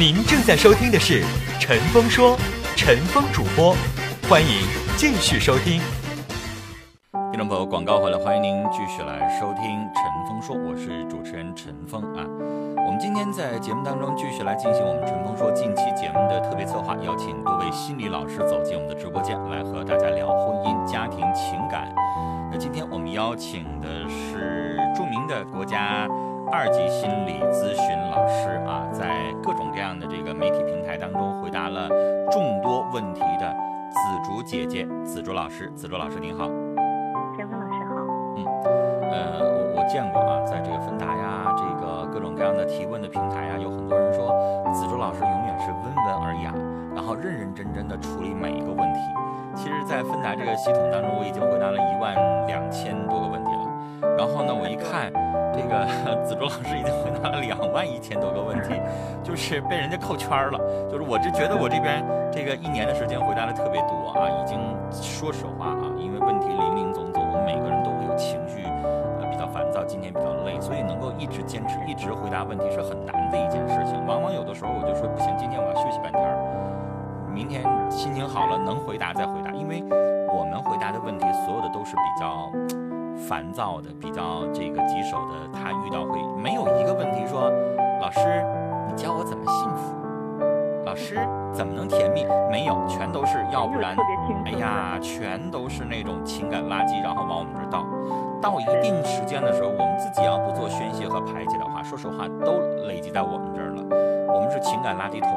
您正在收听的是《陈峰说》，陈峰主播，欢迎继续收听。听众朋友，广告回来，欢迎您继续来收听《陈峰说》，我是主持人陈峰啊。我们今天在节目当中继续来进行我们《陈峰说》近期节目的特别策划，邀请多位心理老师走进我们的直播间，来和大家聊婚姻、家庭、情感。那今天我们邀请的是著名的国家二级心理咨询老师啊，在各种各样的这个媒体平台当中回答了众多问题的紫竹姐姐、紫竹老师。紫竹老师您好。陈峰老师好。嗯呃，我我见过啊，在这个芬达呀，这个各种各样的提问的平台啊，有很多人说紫竹老师永远是温文尔雅，然后认认真真的处理每一个问题。其实，在芬达这个系统当中，我已经回答了一万两千多个问题了。然后呢，我一看，这个 紫竹老师已经回答了两万一千多个问题，就是被人家扣圈了。就是我就觉得我这边这个一年的时间回答的特别多啊，已经说实话啊，因为问题林林总总，我们每个人都会有情绪，呃，比较烦躁，今天比较累，所以能够一直坚持，一直回答问题是很难的一件事情。往往有的时候我就说不行，今天我要休息半天儿，明天心情好了能回答再回答，因为我们回答的问题所有的都是比较烦躁的，比较这个棘手的，他遇到会没有一个问题说，老师，你教我怎么幸福？老师怎么能甜蜜？没有，全都是要不然 哎呀，全都是那种情感垃圾，然后往我们这儿倒。到一定时间的时候，我们自己要不做宣泄和排解的话，说实话都累积在我们这儿了。我们是情感垃圾桶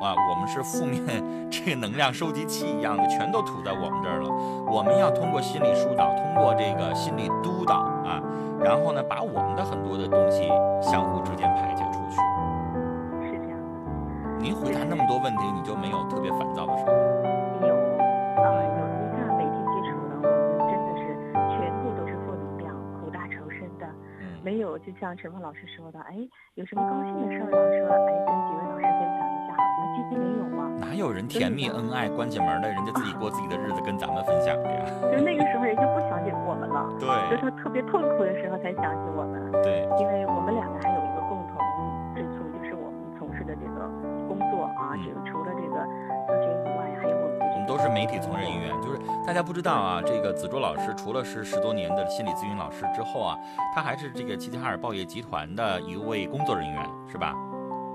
啊，我们是负面 这个能量收集器一样的，全都吐在我们这儿了。我们要通过心理疏导，通过这个心理督导啊，然后呢，把我们的很多的东西相互之间排解出去。是这样的。您回答那么多问题，你就没有特别烦躁的时候？有啊，有你看每天接触的，我们真的是全部都是负能量、苦大仇深的，嗯，没有就像陈峰老师说的，哎，有什么高兴的事儿了，说哎跟几位老师分享一下，那几乎没有吗。哪有人甜蜜恩爱关起门来，人家自己过自己的日子跟咱们分享的呀？就那个时候人家不想起我们了，对就对是特别痛苦的时候才想起我们，对，因为我们两个还有一个共同之处，就是我们从事的这个工作啊，嗯这个除了这个咨询以外，还有我们我们都是媒体从业人员，就是大家不知道啊，这个子卓老师除了是十多年的心理咨询老师之后啊，他还是这个齐齐哈尔报业集团的一位工作人员，是吧？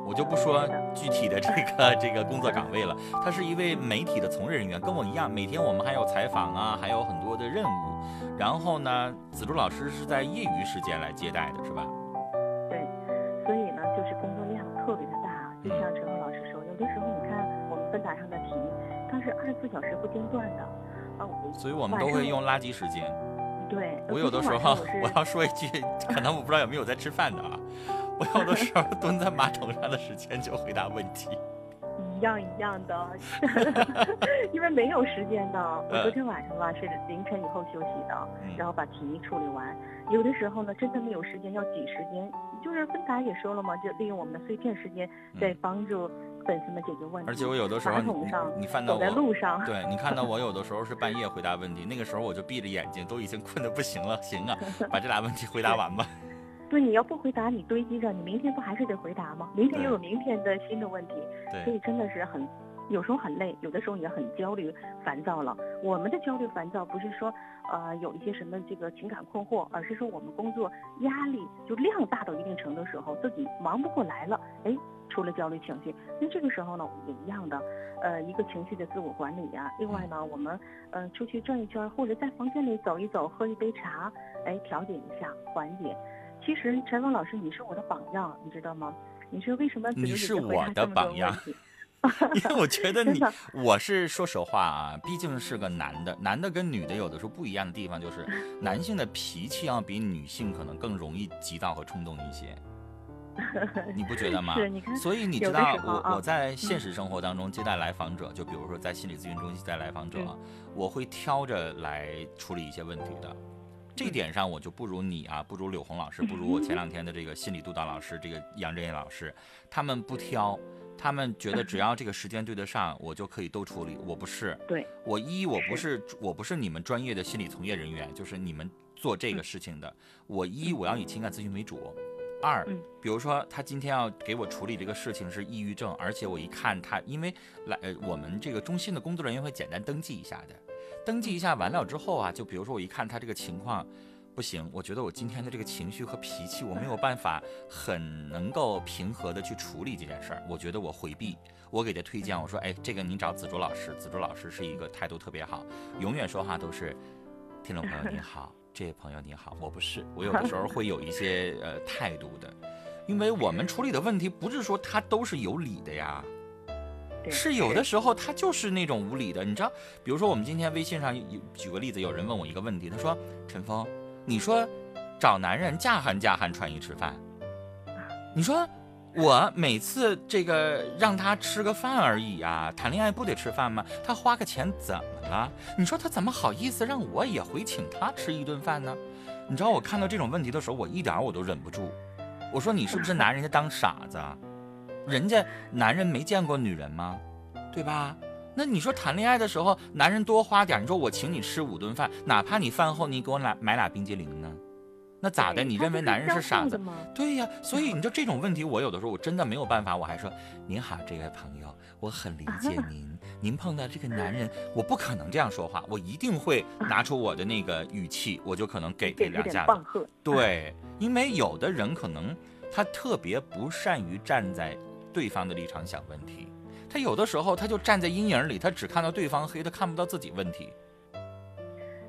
我就不说具体的这个 这个工作岗位了，他是一位媒体的从业人员，跟我一样，每天我们还有采访啊，还有很多的任务。然后呢，紫竹老师是在业余时间来接待的，是吧？对，所以呢，就是工作量特别的大，就像陈峰老师说，有的时候你看我们芬达上的题，它是二十四小时不间断的，啊，所以我们都会用垃圾时间。对，我有的时候我要说一句，可能我不知道有没有在吃饭的啊，我有的时候蹲在马桶上的时间就回答问题。一样一样的，因为没有时间的。我昨天晚上吧是凌晨以后休息的，嗯然后把题处理完。有的时候呢，真的没有时间，要挤时间。就是芬达也说了嘛，就利用我们的碎片时间，在帮助粉丝们解决问题。嗯而且我有的时候你翻到我在我，路上，对你看到 我有的时候是半夜回答问题，那个时候我就闭着眼睛，都已经困得不行了。行啊，把这俩问题回答完吧。对，你要不回答，你堆积着，你明天不还是得回答吗？明天又有明天的新的问题，所以真的是很，有时候很累，有的时候也很焦虑、烦躁了。我们的焦虑、烦躁不是说呃有一些什么这个情感困惑，而是说我们工作压力就量大到一定程度的时候，自己忙不过来了，哎，出了焦虑情绪。那这个时候呢，也一样的，呃，一个情绪的自我管理呀、另外呢，我们呃出去转一圈，或者在房间里走一走，喝一杯茶，哎，调节一下，缓解。其实陈峰老师，你是我的榜样，你知道吗？你是为什么？你是我的榜样因为我觉得 你，我是说实话啊，毕竟是个男的，男的跟女的有的时候不一样的地方就是，男性的脾气要比女性可能更容易急躁和冲动一些，你不觉得吗？所以你知道我我在现实生活当中接待来访者，就比如说在心理咨询中心接待来访者嗯，我会挑着来处理一些问题的。这一点上我就不如你啊，不如柳红老师，不如我前两天的这个心理督导老师，这个杨振业老师，他们不挑，他们觉得只要这个时间对得上，我就可以都处理。我不是，对，我一我不是我不是你们专业的心理从业人员，就是你们做这个事情的。我一我要以情感咨询为主，二嗯，比如说他今天要给我处理这个事情是抑郁症，而且我一看他，因为来呃我们这个中心的工作人员会简单登记一下的，登记一下完了之后啊，就比如说我一看他这个情况。不行，我觉得我今天的这个情绪和脾气，我没有办法很能够平和的去处理这件事儿。我觉得我回避，我给他推荐，我说，哎，这个您找子竹老师，子竹老师是一个态度特别好，永远说话都是，听众朋友你好，这位朋友你好，我不是，我有的时候 会有一些呃态度的，因为我们处理的问题不是说他都是有理的呀。对是有的时候他就是那种无理的，你知道，比如说我们今天微信上有举个例子，有人问我一个问题，他说：“陈峰，你说找男人嫁汉嫁汉穿衣吃饭，你说我每次这个让他吃个饭而已啊、谈恋爱不得吃饭吗？他花个钱怎么了？你说他怎么好意思让我也回请他吃一顿饭呢？你知道我看到这种问题的时候，我一点我都忍不住，我说你是不是拿人家当傻子啊？人家男人没见过女人吗？对吧？那你说谈恋爱的时候，男人多花点，你说我请你吃五顿饭，哪怕你饭后你给我俩买俩冰激凌呢？那咋的？你认为男人是傻子？吗？对呀，所以你就这种问题，我有的时候我真的没有办法，我还说您好，这位朋友，我很理解您，您碰到这个男人，我不可能这样说话，我一定会拿出我的那个语气，我就可能给给两下子。对，因为有的人可能他特别不善于站在对方的立场想问题，他有的时候他就站在阴影里，他只看到对方黑，他看不到自己问题。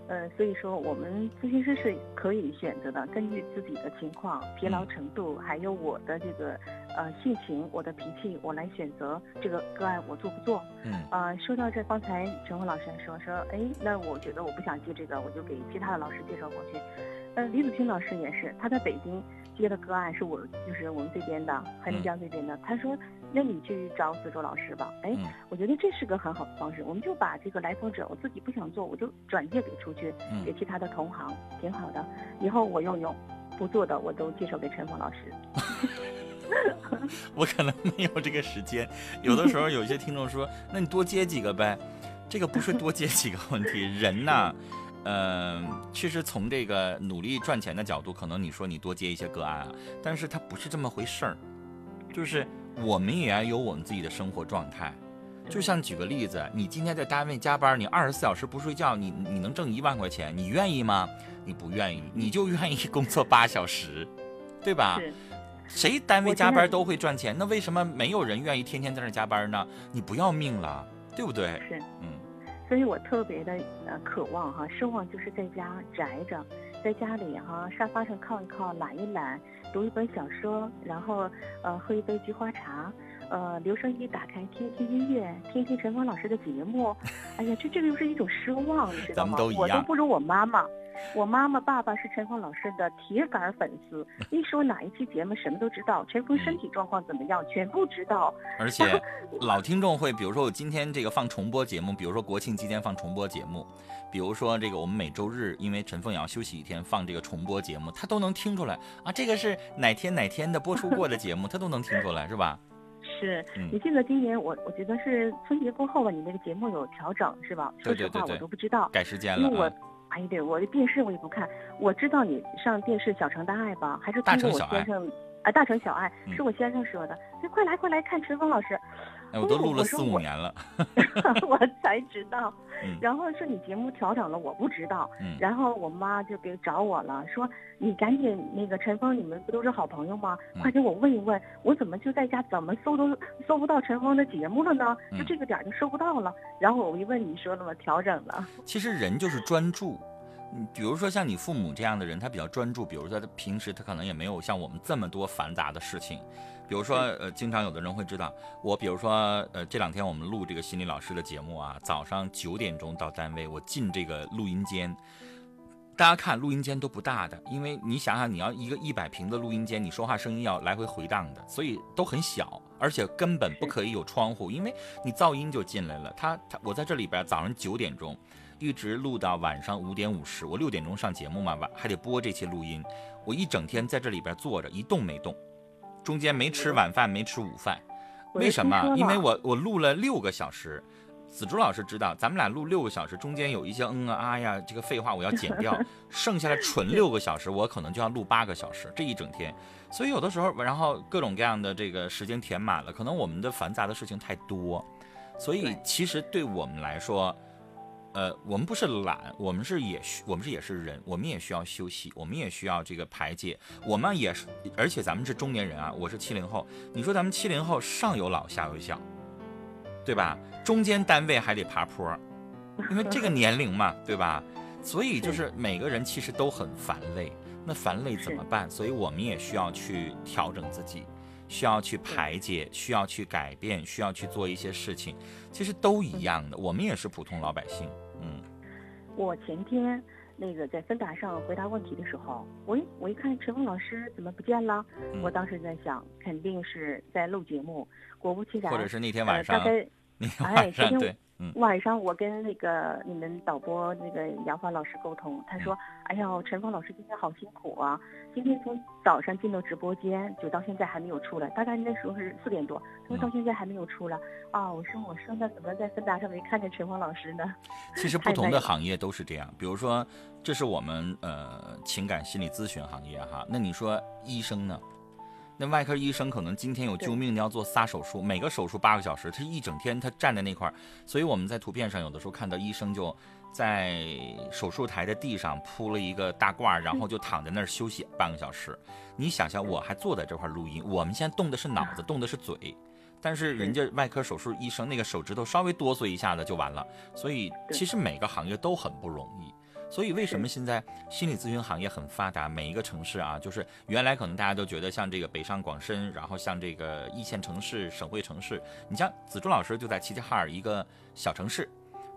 呃，所以说我们咨询师是可以选择的，根据自己的情况、疲劳嗯程度，还有我的这个呃性情、我的脾气，我来选择这个个案我做不做。嗯呃，说到这，刚才陈红老师还说说，哎，那我觉得我不想接这个，我就给其他的老师介绍过去。呃，李子清老师也是，他在北京接的个案是我，就是我们这边的黑龙江这边的。他说，那你去找子洲老师吧。哎，嗯我觉得这是个很好的方式，我们就把这个来访者，我自己不想做，我就转介给出去，给嗯，其他的同行，挺好的。以后我用用，不做的我都介绍给陈峰老师。我可能没有这个时间。有的时候有一些听众说，那你多接几个呗，这个不是多接几个问题，人呐。呃，其实从这个努力赚钱的角度，可能你说你多接一些个案啊，但是它不是这么回事儿，就是我们也要有我们自己的生活状态。就像举个例子，你今天在单位加班，你二十四小时不睡觉，你你能挣一万块钱，你愿意吗？你不愿意，你就愿意工作八小时，对吧？谁单位加班都会赚钱，那为什么没有人愿意天天在那加班呢？你不要命了，对不对？是。嗯所以我特别的呃渴望哈，奢望就是在家宅着，在家里哈沙发上靠一靠，懒一懒，读一本小说，然后呃喝一杯菊花茶，呃留声机打开听听音乐，听听陈峰老师的节目。哎呀，这这个又是一种奢望，你知道咱们吗？都一样我都不如我妈妈。我妈妈、爸爸是陈峰老师的铁杆粉丝，一说哪一期节目什么都知道，陈峰身体状况怎么样全部知道。而 且老听众会，比如说我今天这个放重播节目，比如说国庆期间放重播节目，比如说这个我们每周日因为陈峰也要休息一天放这个重播节目，他都能听出来啊，这个是哪天哪天的播出过的节目，他都能听出来，是吧？是嗯你记得今年我我觉得是春节过后吧，你那个节目有调整是吧？说实话我都不知道，改时间因为我。哎对，我的电视我也不看，我知道你上电视《小城大爱》吧，还是通过我先生。啊，大城小爱嗯是我先生说的，哎，快来快来看陈峰老师，哎，我都录了四五年了，我才知道。嗯然后说你节目调整了，我不知道。嗯然后我妈就给找我了，说你赶紧那个陈峰，你们不都是好朋友吗？嗯快给我问一问，我怎么就在家怎么搜都搜不到陈峰的节目了呢？就嗯这个点儿就搜不到了。然后我一问，你说了吗？调整了。其实人就是专注。嗯，比如说像你父母这样的人，他比较专注。比如说他平时他可能也没有像我们这么多繁杂的事情。比如说，呃，经常有的人会知道我，比如说，呃，这两天我们录这个心理老师的节目啊，早上九点钟到单位，我进这个录音间。大家看，录音间都不大的，因为你想想，你要一个一百平的录音间，你说话声音要来回回荡的，所以都很小，而且根本不可以有窗户，因为你噪音就进来了。他他，我在这里边早上九点钟。一直录到晚上五点五十，我六点钟上节目嘛，晚还得播这期录音。我一整天在这里边坐着，一动没动，中间没吃晚饭，没吃午饭。为什么？因为我我录了六个小时，子竹老师知道，咱们俩录六个小时，中间有一些嗯啊啊呀，这个废话我要剪掉，剩下来纯六个小时，我可能就要录八个小时，这一整天。所以有的时候，然后各种各样的这个时间填满了，可能我们的繁杂的事情太多，所以其实对我们来说。呃，我们不是懒，我们是也需，我们是也是人，我们也需要休息，我们也需要这个排解，我们也是，而且咱们是中年人啊，我是七零后，你说咱们七零后上有老下有小，对吧？中间单位还得爬坡，因为这个年龄嘛，对吧？所以就是每个人其实都很烦累，那烦累怎么办？所以我们也需要去调整自己。需要去排解，需要去改变，需要去做一些事情，其实都一样的。我们也是普通老百姓，嗯。我前天那个在芬达上回答问题的时候，我一我一看陈峰老师怎么不见了？我当时在想，肯定是在录节目。果不其然，或者是那天晚上，那天晚上对。晚上我跟那个你们导播那个杨帆老师沟通，他说：“哎呀，陈峰老师今天好辛苦啊！今天从早上进到直播间，就到现在还没有出来。大概那时候是四点多，他说到现在还没有出来。啊，我说我说那怎么在芬达上没看见陈峰老师呢？其实不同的行业都是这样，比如说这是我们呃情感心理咨询行业哈，那你说医生呢？”那外科医生可能今天有救命的要做仨手术，每个手术八个小时，他一整天他站在那块儿，所以我们在图片上有的时候看到医生就在手术台的地上铺了一个大褂，然后就躺在那儿休息半个小时。你想想，我还坐在这块录音，我们现在动的是脑子，动的是嘴，但是人家外科手术医生那个手指头稍微哆嗦一下子就完了，所以其实每个行业都很不容易。所以为什么现在心理咨询行业很发达？每一个城市啊，就是原来可能大家都觉得像这个北上广深，然后像这个一线城市、省会城市，你像子珠老师就在齐齐哈尔一个小城市，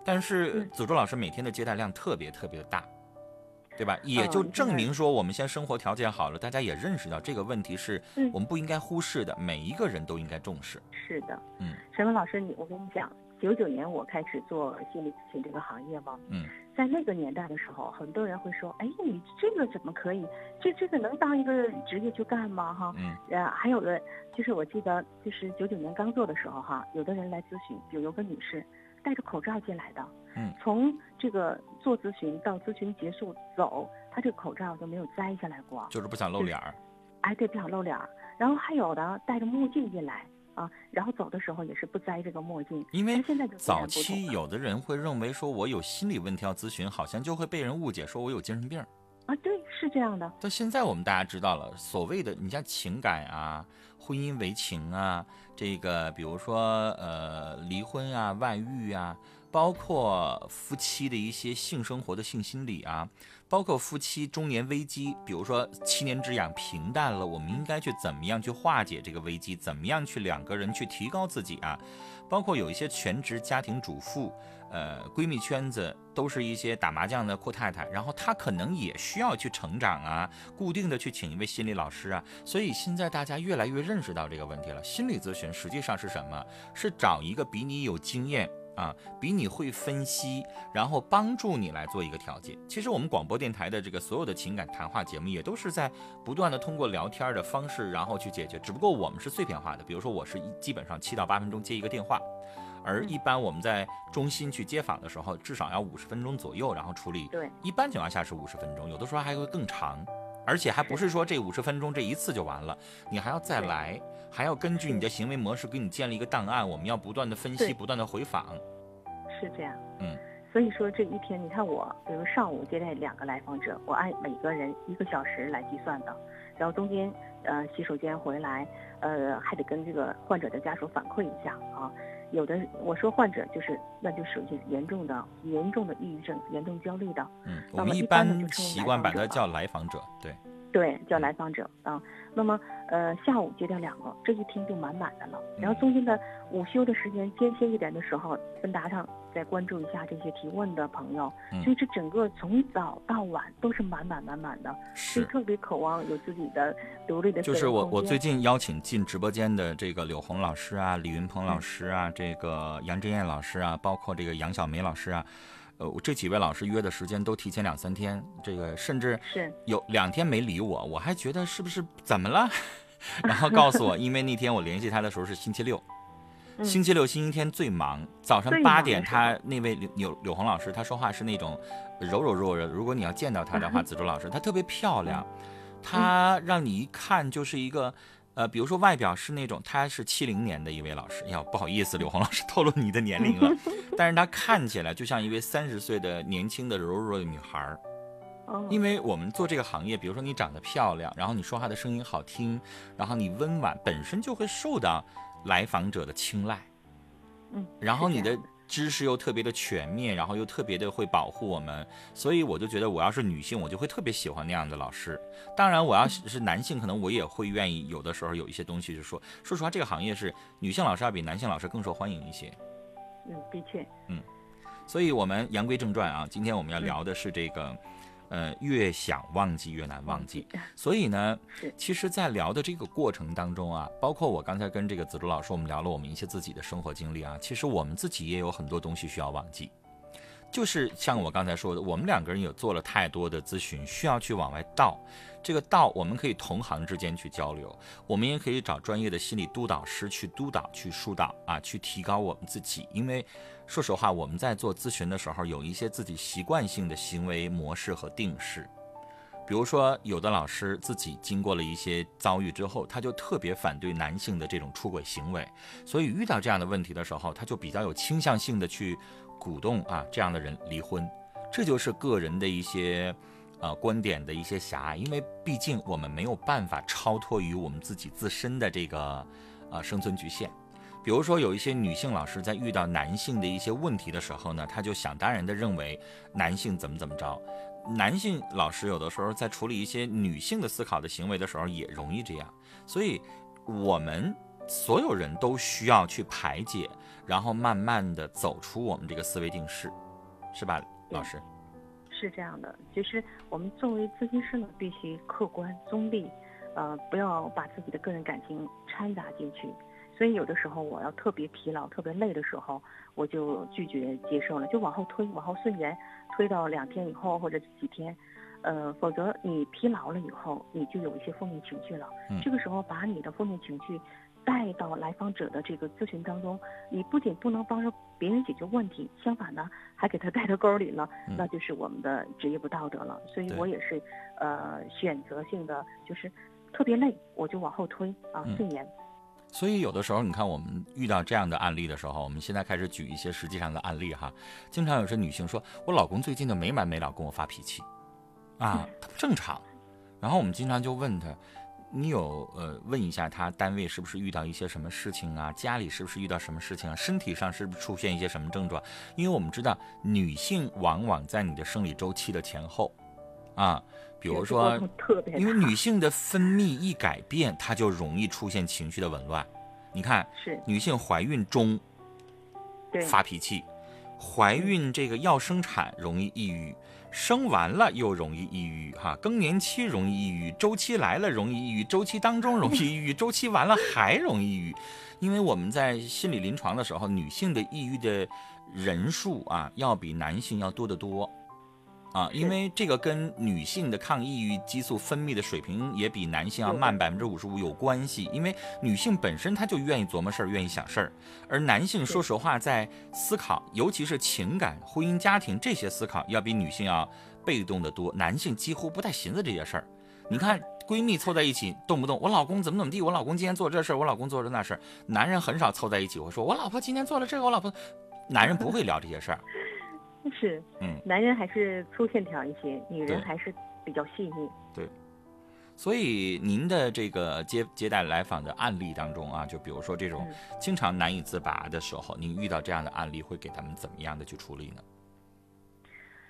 但是子珠老师每天的接待量特别特别的大，对吧？也就证明说我们现在生活条件好了，大家也认识到这个问题是我们不应该忽视的，每一个人都应该重视。是的，嗯，陈文老师，你我跟你讲。九九年我开始做心理咨询这个行业嘛，嗯，在那个年代的时候，很多人会说，哎，你这个怎么可以？这这个能当一个职业去干吗？哈，嗯，呃，还有的就是我记得就是九九年刚做的时候哈，有的人来咨询，有有个女士戴着口罩进来的，嗯，从这个做咨询到咨询结束走，她这个口罩都没有摘下来过，就是不想露脸儿，哎，对，不想露脸儿。然后还有的戴着墨镜进来。啊，然后走的时候也是不摘这个墨镜，因为早期有的人会认为说我有心理问题要咨询，好像就会被人误解说我有精神病。啊，对，是这样的。到现在我们大家知道了，所谓的你像情感啊、婚姻为情啊，这个比如说呃离婚啊、外遇啊。包括夫妻的一些性生活的性心理啊，包括夫妻中年危机，比如说七年之痒平淡了，我们应该去怎么样去化解这个危机？怎么样去两个人去提高自己啊？包括有一些全职家庭主妇，呃，闺蜜圈子都是一些打麻将的阔太太，然后她可能也需要去成长啊，固定的去请一位心理老师啊。所以现在大家越来越认识到这个问题了，心理咨询实际上是什么？是找一个比你有经验。啊，比你会分析，然后帮助你来做一个调节。其实我们广播电台的这个所有的情感谈话节目，也都是在不断的通过聊天的方式，然后去解决。只不过我们是碎片化的，比如说我是一基本上七到八分钟接一个电话，而一般我们在中心去接访的时候，至少要五十分钟左右，然后处理。对，一般情况下是五十分钟，有的时候还会更长，而且还不是说这五十分钟这一次就完了，你还要再来。还要根据你的行为模式给你建立一个档案，我们要不断的分析，不断的回访。是这样，嗯，所以说这一天，你看我，比如上午接待两个来访者，我按每个人一个小时来计算的，然后中间呃洗手间回来，呃还得跟这个患者的家属反馈一下啊。有的我说患者就是，那就属于严重的、严重的抑郁症、严重焦虑的。嗯，我们一般习惯把它叫来访者，对。对，叫来访者啊。那么，呃，下午接待两个，这一天就满满的了。然后中间的午休的时间，间歇一点的时候，问答上再关注一下这些提问的朋友。所以这整个从早到晚都是满满满满的，是特别渴望有自己的独立的。就是我我最近邀请进直播间的这个柳红老师啊，李云鹏老师啊，这个杨真燕老师啊，包括这个杨小梅老师啊。呃，这几位老师约的时间都提前两三天，这个甚至是有两天没理我，我还觉得是不是怎么了？然后告诉我，因为那天我联系他的时候是星期六，嗯星期六、星期天最忙，早上八点，他那位柳柳柳红老师，他说话是那种柔柔弱弱。如果你要见到他的话，嗯子竹老师，他特别漂亮，他让你一看就是一个。呃，比如说外表是那种，他是七零年的一位老师，哎呀，不好意思，柳红老师 透露你的年龄了，但是他看起来就像一位三十岁的年轻的柔柔弱的女孩儿。哦，因为我们做这个行业，比如说你长得漂亮，然后你说话的声音好听，然后你温婉，本身就会受到来访者的青睐。嗯，然后你的知识又特别的全面，然后又特别的会保护我们，所以我就觉得我要是女性，我就会特别喜欢那样的老师。当然，我要是是男性，可能我也会愿意有的时候有一些东西就说，说实话，这个行业是女性老师要比男性老师更受欢迎一些。嗯，的确，嗯所以，我们言归正传啊，今天我们要聊的是这个，呃，越想忘记越难忘记。所以呢，其实，在聊的这个过程当中啊，包括我刚才跟这个子竹老师，我们聊了我们一些自己的生活经历啊，其实我们自己也有很多东西需要忘记。就是像我刚才说的，我们两个人有做了太多的咨询，需要去往外倒。这个倒，我们可以同行之间去交流，我们也可以找专业的心理督导师去督导、去疏导啊，去提高我们自己。因为说实话，我们在做咨询的时候，有一些自己习惯性的行为模式和定式。比如说，有的老师自己经过了一些遭遇之后，他就特别反对男性的这种出轨行为，所以遇到这样的问题的时候，他就比较有倾向性的去鼓动啊这样的人离婚。这就是个人的一些呃观点的一些狭隘，因为毕竟我们没有办法超脱于我们自己自身的这个呃生存局限。比如说，有一些女性老师在遇到男性的一些问题的时候呢，她就想当然的认为男性怎么怎么着。男性老师有的时候在处理一些女性的思考的行为的时候也容易这样，所以我们所有人都需要去排解，然后慢慢的走出我们这个思维定式，是吧，老师？是这样的，其实我们作为咨询师呢，必须客观中立，呃，不要把自己的个人感情掺杂进去。所以有的时候我要特别疲劳、特别累的时候，我就拒绝接受了，就往后推，往后顺延，推到两天以后或者几天，呃，否则你疲劳了以后，你就有一些负面情绪了。嗯这个时候把你的负面情绪带到来访者的这个咨询当中，你不仅不能帮着别人解决问题，相反呢，还给他带到沟里了，嗯那就是我们的职业不道德了。所以我也是，呃，选择性的，就是特别累，我就往后推啊嗯，顺延。所以有的时候，你看我们遇到这样的案例的时候，我们现在开始举一些实际上的案例哈。经常有些女性说，我老公最近就没完没了跟我发脾气，啊，他不正常。然后我们经常就问他，你有呃问一下他单位是不是遇到一些什么事情啊？家里是不是遇到什么事情啊？身体上是不是出现一些什么症状？因为我们知道女性往往在你的生理周期的前后，啊，比如说因为女性的分泌一改变，她就容易出现情绪的紊乱。你看，是女性怀孕中对发脾气，怀孕这个要生产容易抑郁，生完了又容易抑郁，哈，更年期容易抑郁，周期来了容易抑郁，周期当中容易抑郁，周期完了还容易抑郁。因为我们在心理临床的时候，女性的抑郁的人数啊，要比男性要多得多。啊，因为这个跟女性的抗抑郁激素分泌的水平也比男性要慢百分之五十五有关系。因为女性本身她就愿意琢磨事儿，愿意想事儿，而男性说实话在思考，尤其是情感、婚姻、家庭这些思考，要比女性要被动的多。男性几乎不太寻思这些事儿。你看闺蜜凑在一起，动不动我老公怎么怎么地，我老公今天做这事儿，我老公做了那事儿。男人很少凑在一起会说，我老婆今天做了这个，我老婆。男人不会聊这些事儿。是，嗯，男人还是粗线条一些，女人还是比较细腻。对所以您的这个接接待来访的案例当中啊，就比如说这种嗯经常难以自拔的时候，您遇到这样的案例，会给他们怎么样的去处理呢？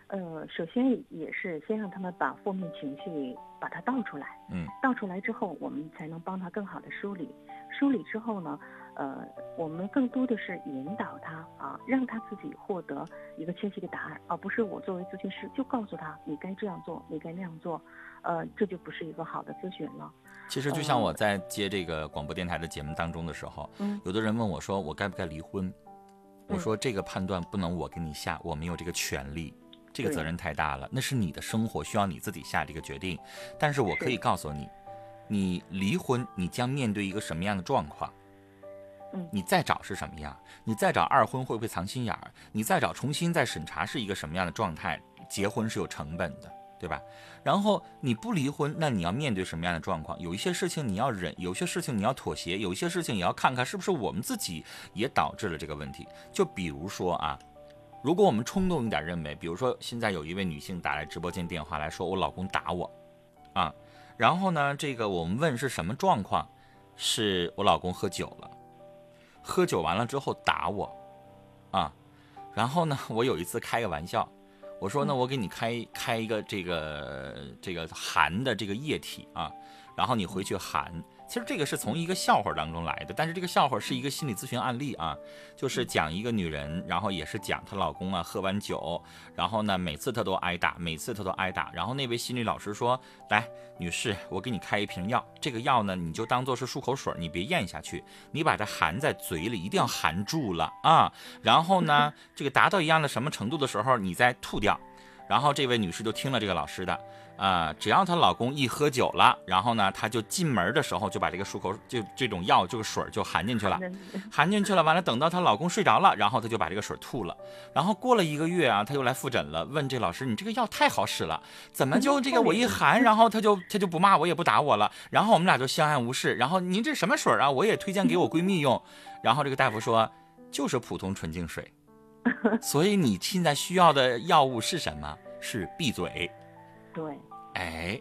呃，首先也是先让他们把负面情绪把它倒出来，嗯，倒出来之后，我们才能帮他更好的梳理。梳理之后呢，呃，我们更多的是引导他啊，让他自己获得一个清晰的答案，而不是我作为咨询师就告诉他你该这样做，你该那样做，呃，这就不是一个好的咨询了。其实就像我在接这个广播电台的节目当中的时候，嗯有的人问我说我该不该离婚，我说这个判断不能我给你下，我没有这个权利。这个责任太大了，那是你的生活，需要你自己下这个决定。但是我可以告诉你，你离婚，你将面对一个什么样的状况？你再找是什么样？你再找二婚会不会藏心眼儿？你再找重新再审查是一个什么样的状态？结婚是有成本的，对吧？然后你不离婚，那你要面对什么样的状况？有一些事情你要忍，有些事情你要妥协，有一些事情也要看看是不是我们自己也导致了这个问题。就比如说啊，如果我们冲动一点认为，比如说现在有一位女性打来直播间电话来说，我老公打我，啊，然后呢，这个我们问是什么状况？是我老公喝酒了，喝酒完了之后打我，啊，然后呢，我有一次开个玩笑，我说呢，我给你开开一个这个这个含的这个液体啊，然后你回去含。其实这个是从一个笑话当中来的，但是这个笑话是一个心理咨询案例啊，就是讲一个女人，然后也是讲她老公啊喝完酒，然后呢每次她都挨打，每次她都挨打，然后那位心理老师说，来，女士，我给你开一瓶药，这个药呢你就当做是漱口水，你别咽下去，你把它含在嘴里，一定要含住了啊，然后呢 这个达到一样的什么程度的时候，你再吐掉，然后这位女士就听了这个老师的。啊，只要她老公一喝酒了，然后呢，她就进门的时候就把这个漱口就这种药这个水就含进去了，含进去了。完了，等到她老公睡着了，然后她就把这个水吐了。然后过了一个月啊，她又来复诊了，问这老师：“你这个药太好使了，怎么就这个我一含，然后她就她就不骂我也不打我了？然后我们俩就相安无事。然后您这什么水啊？我也推荐给我闺蜜用。然后这个大夫说就是普通纯净水。所以你现在需要的药物是什么？是闭嘴。对。哎，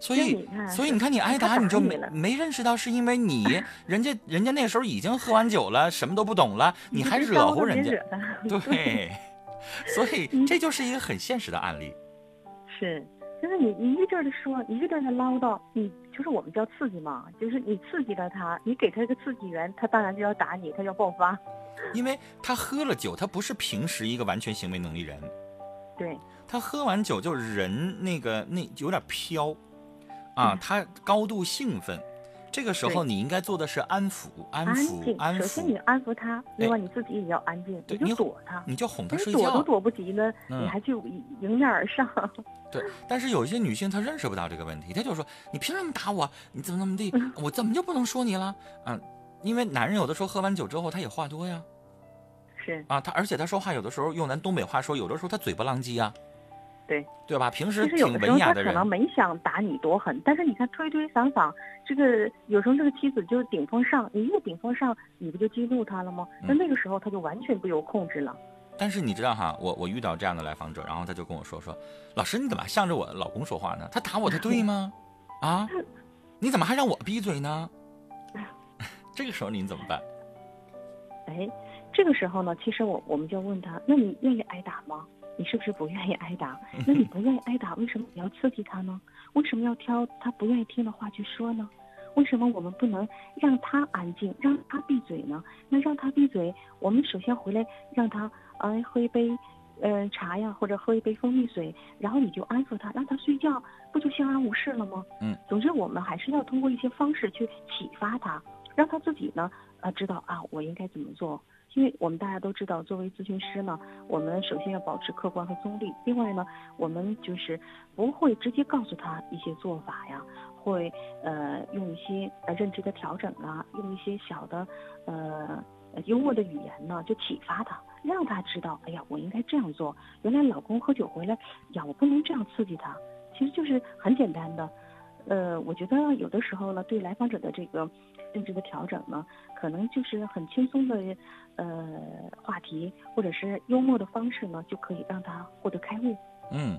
所以所以你看你挨打，你就没没认识到是因为你 人家人家那时候已经喝完酒了，什么都不懂了，你还惹乎人家？对，所以这就是一个很现实的案例。是，就是你你一阵的说，你一阵的唠叨，你就是我们叫刺激嘛，就是你刺激了他，你给他一个刺激源，他当然就要打你，他要爆发。因为他喝了酒，他不是平时一个完全行为能力人。对。他喝完酒就人那个那有点飘，啊，他高度兴奋，这个时候你应该做的是安抚，安抚，安抚。首先你安抚他，另外你自己也要安静，你就躲他，你就哄他睡觉。躲都躲不及呢，你还去迎面而上。对，但是有一些女性她认识不到这个问题，她就说你凭什么打我？你怎么怎么地？我怎么就不能说你了？嗯，因为男人有的时候喝完酒之后他也话多呀，是啊，他而且他说话有的时候用咱东北话说，有的时候他嘴巴浪叽呀。对对吧？平时挺文雅的人，他可能没想打你多狠，但是你看推推搡搡，这个有时候这个妻子就顶风上，你越顶风上，你不就激怒他了吗？那那个时候他就完全不由控制了。但是你知道哈，我我遇到这样的来访者，然后他就跟我说说，老师你怎么向着我老公说话呢？他打我他对吗？啊，你怎么还让我闭嘴呢？这个时候你怎么办？哎，这个时候呢，其实我我们就问他，那你愿意挨打吗？你是不是不愿意挨打？那你不愿意挨打，为什么你要刺激他呢？为什么要挑他不愿意听的话去说呢？为什么我们不能让他安静，让他闭嘴呢？那让他闭嘴，我们首先回来让他呃喝一杯，呃茶呀，或者喝一杯蜂蜜水，然后你就安抚他，让他睡觉，不就相安无事了吗？嗯。总之，我们还是要通过一些方式去启发他，让他自己呢，啊知道啊，我应该怎么做。因为我们大家都知道，作为咨询师呢，我们首先要保持客观和中立。另外呢，我们就是不会直接告诉他一些做法呀，会呃用一些呃认知的调整啊，用一些小的呃幽默的语言呢，就启发他，让他知道，哎呀，我应该这样做。原来老公喝酒回来呀，我不能这样刺激他。其实就是很简单的，呃，我觉得有的时候呢，对来访者的这个认知的调整呢，可能就是很轻松的。呃，话题或者是幽默的方式呢，就可以让他获得开悟。嗯，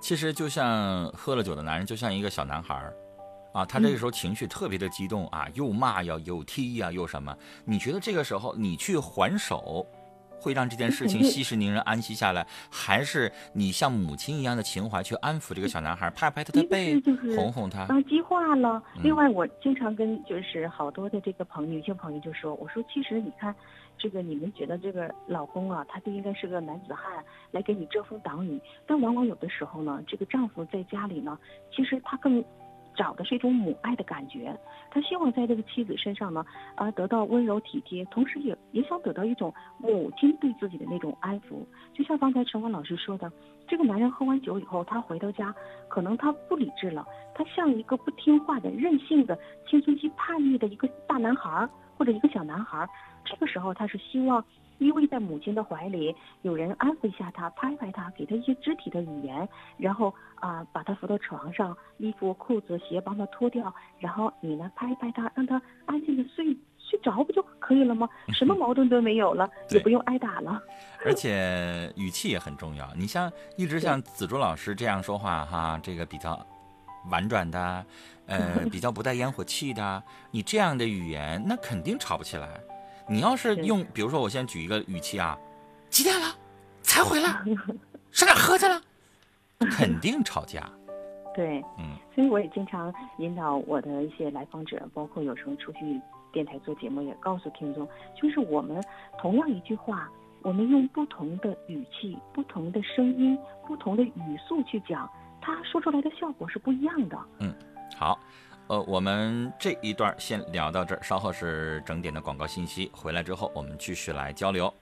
其实就像喝了酒的男人，就像一个小男孩儿，啊，他这个时候情绪特别的激动啊，又骂呀，又踢呀，又什么？你觉得这个时候你去还手？会让这件事情 息事宁人、安息下来，还是你像母亲一样的情怀去安抚这个小男孩，拍拍他的背，哄哄他？啊，激化了。另外，我经常跟就是好多的这个朋女性朋友就说，我说其实你看，这个你们觉得这个老公啊，他就应该是个男子汉来给你遮风挡雨，但往往有的时候呢，这个丈夫在家里呢，其实他更。找的是一种母爱的感觉，他希望在这个妻子身上呢，啊，得到温柔体贴，同时也也想得到一种母亲对自己的那种安抚。就像刚才陈光老师说的，这个男人喝完酒以后，他回到家，可能他不理智了，他像一个不听话的、任性的、青春期叛逆的一个大男孩，或者一个小男孩，这个时候他是希望依偎在母亲的怀里，有人安抚一下他，拍拍他，给他一些肢体的语言，然后啊、把他扶到床上，衣服、裤子、鞋帮他脱掉，然后你呢拍一拍他，让他安静的睡睡着不就可以了吗？什么矛盾都没有了，对也不用挨打了。而且语气也很重要。你像一直像子竹老师这样说话哈，这个比较婉转的，呃，比较不带烟火气的，你这样的语言那肯定吵不起来。你要是是用，比如说我先举一个语气啊，几点了？才回来？上哪喝去了？肯定吵架。对，嗯所以我也经常引导我的一些来访者，包括有时候出去电台做节目，也告诉听众，就是我们同样一句话，我们用不同的语气、不同的声音、不同的语速去讲，它说出来的效果是不一样的。嗯好，呃，我们这一段先聊到这儿，稍后是整点的广告信息，回来之后我们继续来交流。